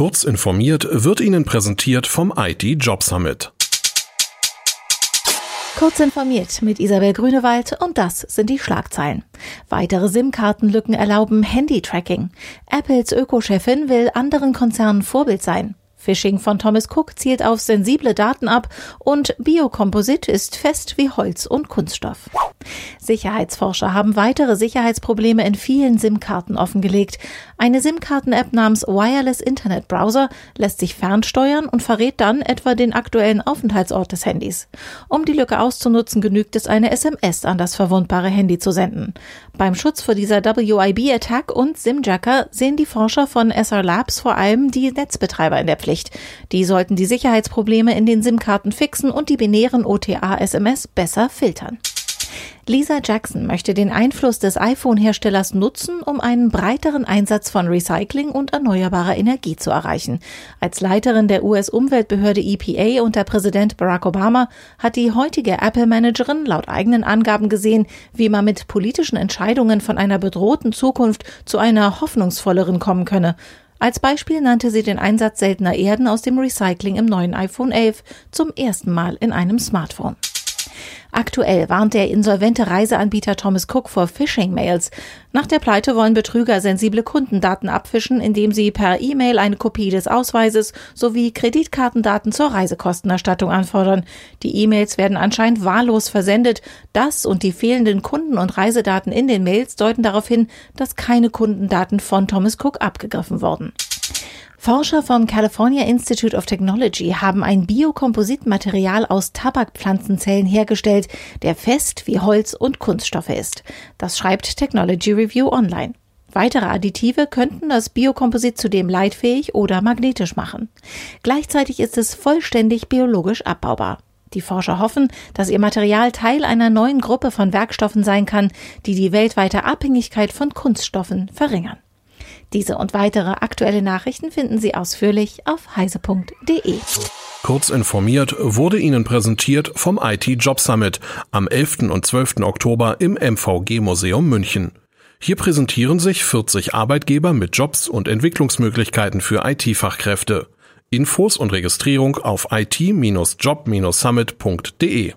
Kurz informiert wird Ihnen präsentiert vom IT Job Summit. Kurz informiert mit Isabel Grünewald und das sind die Schlagzeilen. Weitere SIM-Kartenlücken erlauben Handy-Tracking. Apples Ökochefin will anderen Konzernen Vorbild sein. Phishing von Thomas Cook zielt auf sensible Daten ab und Biokomposit ist fest wie Holz und Kunststoff. Sicherheitsforscher haben weitere Sicherheitsprobleme in vielen SIM-Karten offengelegt. Eine SIM-Karten-App namens Wireless Internet Browser lässt sich fernsteuern und verrät dann etwa den aktuellen Aufenthaltsort des Handys. Um die Lücke auszunutzen, genügt es, eine SMS an das verwundbare Handy zu senden. Beim Schutz vor dieser WIB-Attack und SIM-Jacker sehen die Forscher von SR Labs vor allem die Netzbetreiber in der Pflicht. Die sollten die Sicherheitsprobleme in den SIM-Karten fixen und die binären OTA-SMS besser filtern. Lisa Jackson möchte den Einfluss des iPhone-Herstellers nutzen, um einen breiteren Einsatz von Recycling und erneuerbarer Energie zu erreichen. Als Leiterin der US-Umweltbehörde EPA unter Präsident Barack Obama hat die heutige Apple-Managerin laut eigenen Angaben gesehen, wie man mit politischen Entscheidungen von einer bedrohten Zukunft zu einer hoffnungsvolleren kommen könne. Als Beispiel nannte sie den Einsatz seltener Erden aus dem Recycling im neuen iPhone 11 zum ersten Mal in einem Smartphone. Aktuell warnt der insolvente Reiseanbieter Thomas Cook vor Phishing-Mails. Nach der Pleite wollen Betrüger sensible Kundendaten abfischen, indem sie per E-Mail eine Kopie des Ausweises sowie Kreditkartendaten zur Reisekostenerstattung anfordern. Die E-Mails werden anscheinend wahllos versendet. Das und die fehlenden Kunden- und Reisedaten in den Mails deuten darauf hin, dass keine Kundendaten von Thomas Cook abgegriffen wurden. Forscher vom California Institute of Technology haben ein Biokompositmaterial aus Tabakpflanzenzellen hergestellt, der fest wie Holz und Kunststoffe ist. Das schreibt Technology Review online. Weitere Additive könnten das Biokomposit zudem leitfähig oder magnetisch machen. Gleichzeitig ist es vollständig biologisch abbaubar. Die Forscher hoffen, dass ihr Material Teil einer neuen Gruppe von Werkstoffen sein kann, die die weltweite Abhängigkeit von Kunststoffen verringern. Diese und weitere aktuelle Nachrichten finden Sie ausführlich auf heise.de. Kurz informiert wurde Ihnen präsentiert vom IT Job Summit am 11. und 12. Oktober im MVG Museum München. Hier präsentieren sich 40 Arbeitgeber mit Jobs und Entwicklungsmöglichkeiten für IT-Fachkräfte. Infos und Registrierung auf it-job-summit.de